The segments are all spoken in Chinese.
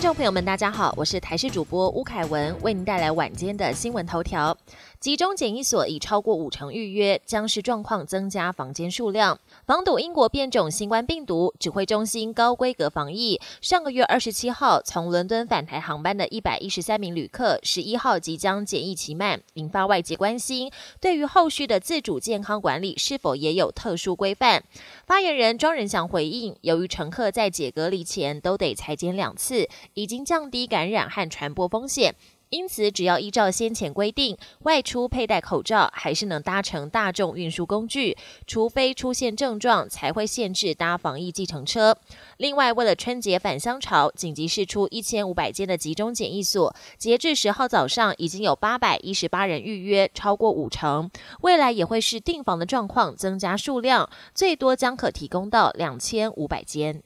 听众朋友们，大家好，我是台视主播吴凯文，为您带来晚间的新闻头条。集中检疫所已超过五成预约，僵尸状况增加房间数量，防堵英国变种新冠病毒。指挥中心高规格防疫。上个月二十七号从伦敦返台航班的一百一十三名旅客，十一号即将检疫期满，引发外界关心。对于后续的自主健康管理，是否也有特殊规范？发言人庄仁祥回应，由于乘客在解隔离前都得裁剪两次，已经降低感染和传播风险。因此，只要依照先前规定，外出佩戴口罩，还是能搭乘大众运输工具，除非出现症状，才会限制搭防疫计程车。另外，为了春节返乡潮，紧急释出一千五百间的集中检疫所，截至十号早上，已经有八百一十八人预约，超过五成。未来也会是订房的状况增加数量，最多将可提供到两千五百间。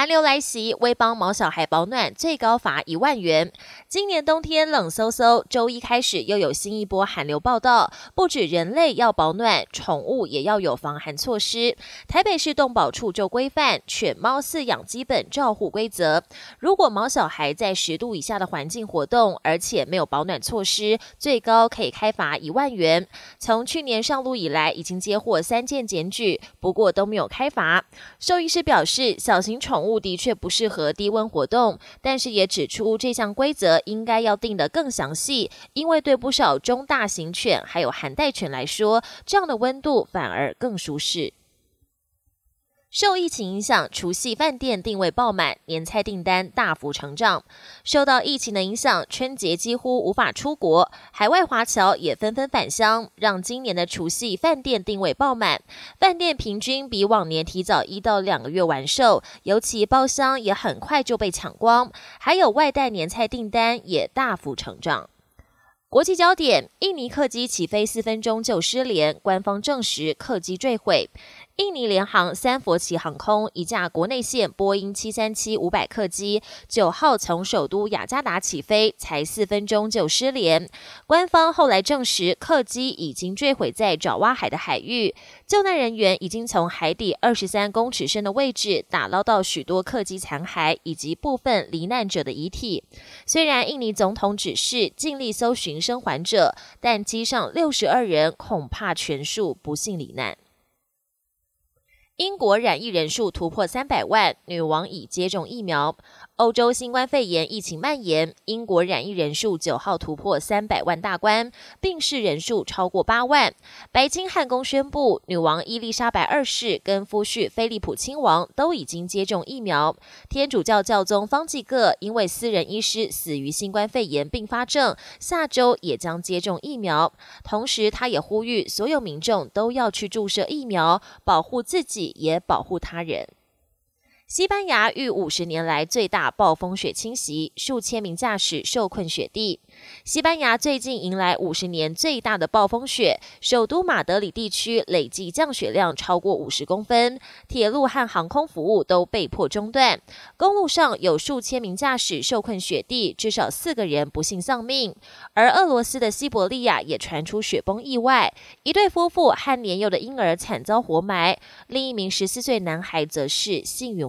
寒流来袭，为帮毛小孩保暖，最高罚一万元。今年冬天冷飕飕，周一开始又有新一波寒流报道。不止人类要保暖，宠物也要有防寒措施。台北市动保处就规范犬猫饲养基本照护规则。如果毛小孩在十度以下的环境活动，而且没有保暖措施，最高可以开罚一万元。从去年上路以来，已经接获三件检举，不过都没有开罚。兽医师表示，小型宠物的确不适合低温活动，但是也指出这项规则应该要定得更详细，因为对不少中大型犬还有寒带犬来说，这样的温度反而更舒适。受疫情影响，除夕饭店定位爆满，年菜订单大幅成长。受到疫情的影响，春节几乎无法出国，海外华侨也纷纷返乡，让今年的除夕饭店定位爆满。饭店平均比往年提早一到两个月完售，尤其包厢也很快就被抢光，还有外带年菜订单也大幅成长。国际焦点：印尼客机起飞四分钟就失联，官方证实客机坠毁。印尼联航三佛齐航空一架国内线波音七三七五百客机，九号从首都雅加达起飞，才四分钟就失联。官方后来证实，客机已经坠毁在爪哇海的海域，救难人员已经从海底二十三公尺深的位置打捞到许多客机残骸以及部分罹难者的遗体。虽然印尼总统指示尽力搜寻生还者，但机上六十二人恐怕全数不幸罹难。英国染疫人数突破三百万，女王已接种疫苗。欧洲新冠肺炎疫情蔓延，英国染疫人数九号突破三百万大关，病逝人数超过八万。白金汉宫宣布，女王伊丽莎白二世跟夫婿菲利普亲王都已经接种疫苗。天主教教宗方济各因为私人医师死于新冠肺炎并发症，下周也将接种疫苗。同时，他也呼吁所有民众都要去注射疫苗，保护自己，也保护他人。西班牙遇五十年来最大暴风雪侵袭，数千名驾驶受困雪地。西班牙最近迎来五十年最大的暴风雪，首都马德里地区累计降雪量超过五十公分，铁路和航空服务都被迫中断。公路上有数千名驾驶受困雪地，至少四个人不幸丧命。而俄罗斯的西伯利亚也传出雪崩意外，一对夫妇和年幼的婴儿惨遭活埋，另一名十四岁男孩则是幸运